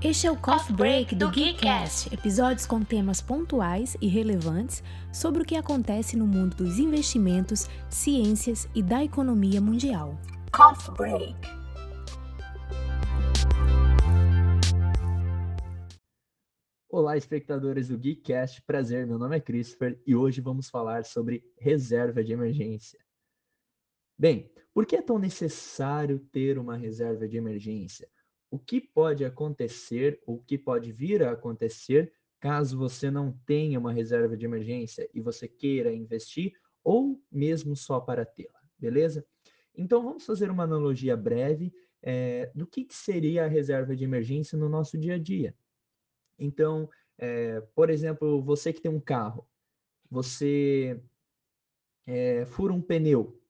Este é o Coffee Break do Geekcast, episódios com temas pontuais e relevantes sobre o que acontece no mundo dos investimentos, ciências e da economia mundial. Coffee Break. Olá, espectadores do Geekcast. Prazer, meu nome é Christopher e hoje vamos falar sobre reserva de emergência. Bem, por que é tão necessário ter uma reserva de emergência? O que pode acontecer, o que pode vir a acontecer caso você não tenha uma reserva de emergência e você queira investir ou mesmo só para tê-la, beleza? Então vamos fazer uma analogia breve é, do que, que, seria a reserva de emergência no nosso dia a dia. Então, é, por exemplo, você que tem um carro, você é, fura um pneu,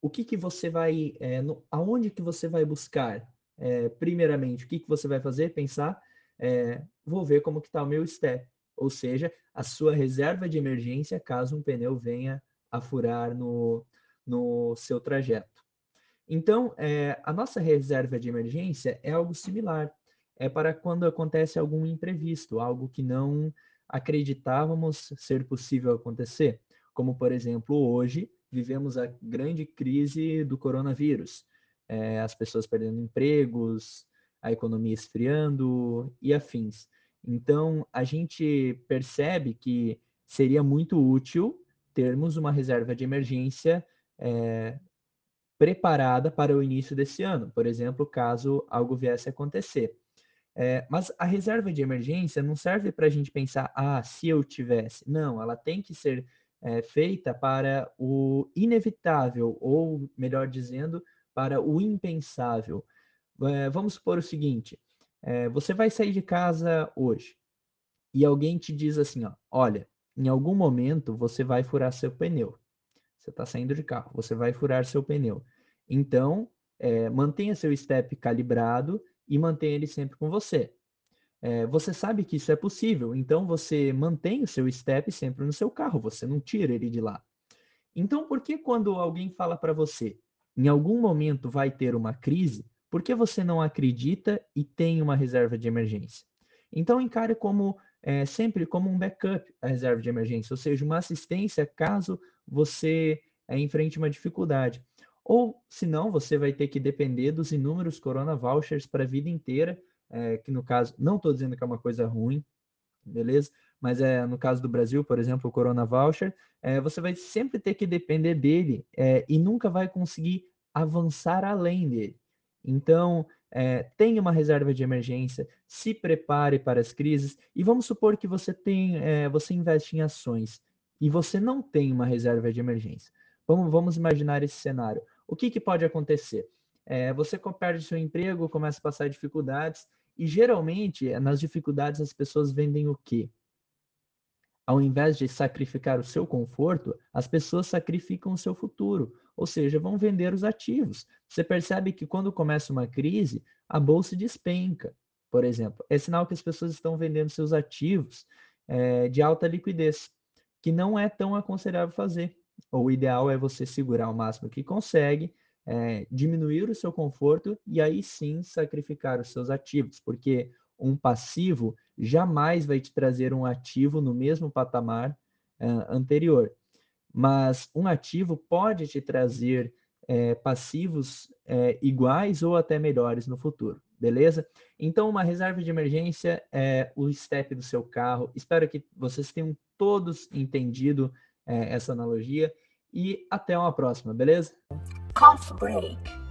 o que, que você vai, no, aonde que você vai buscar é, primeiramente, o que, que você vai fazer? Pensar, é, vou ver como que está o meu step, ou seja, a sua reserva de emergência caso um pneu venha a furar no, no seu trajeto. Então, é, a nossa reserva de emergência é algo similar. É para quando acontece algum imprevisto, algo que não acreditávamos ser possível acontecer. Como, por exemplo, hoje vivemos a grande crise do coronavírus é, as pessoas perdendo empregos, a economia esfriando e afins. Então, a gente percebe que seria muito útil termos uma reserva de emergência é, preparada para o início desse ano, por exemplo, caso algo viesse a acontecer. É, mas a reserva de emergência não serve para a gente pensar, ah, se eu tivesse. Não, ela tem que ser é, feita para o inevitável, ou melhor dizendo, para o impensável. É, vamos supor o seguinte: é, você vai sair de casa hoje e alguém te diz assim, ó, olha, em algum momento você vai furar seu pneu. Você está saindo de carro, você vai furar seu pneu. Então, é, mantenha seu step calibrado e mantenha ele sempre com você. É, você sabe que isso é possível, então você mantém o seu step sempre no seu carro, você não tira ele de lá. Então, por que quando alguém fala para você, em algum momento vai ter uma crise, por que você não acredita e tem uma reserva de emergência? Então encare como é, sempre como um backup a reserva de emergência, ou seja, uma assistência caso você é, enfrente uma dificuldade. Ou, se não, você vai ter que depender dos inúmeros Corona Vouchers para a vida inteira, é, que no caso, não estou dizendo que é uma coisa ruim, beleza? Mas é, no caso do Brasil, por exemplo, o Corona Voucher, é, você vai sempre ter que depender dele é, e nunca vai conseguir avançar além dele. Então, é, tenha uma reserva de emergência, se prepare para as crises e vamos supor que você tem, é, você investe em ações e você não tem uma reserva de emergência. Vamos, vamos imaginar esse cenário. O que, que pode acontecer? É, você perde seu emprego, começa a passar dificuldades e geralmente nas dificuldades as pessoas vendem o quê? Ao invés de sacrificar o seu conforto, as pessoas sacrificam o seu futuro, ou seja, vão vender os ativos. Você percebe que quando começa uma crise, a bolsa despenca, por exemplo. É sinal que as pessoas estão vendendo seus ativos é, de alta liquidez, que não é tão aconselhável fazer. O ideal é você segurar o máximo que consegue, é, diminuir o seu conforto e aí sim sacrificar os seus ativos, porque um passivo jamais vai te trazer um ativo no mesmo patamar uh, anterior. Mas um ativo pode te trazer é, passivos é, iguais ou até melhores no futuro, beleza? Então, uma reserva de emergência é o step do seu carro. Espero que vocês tenham todos entendido é, essa analogia e até uma próxima, beleza? Coffee break.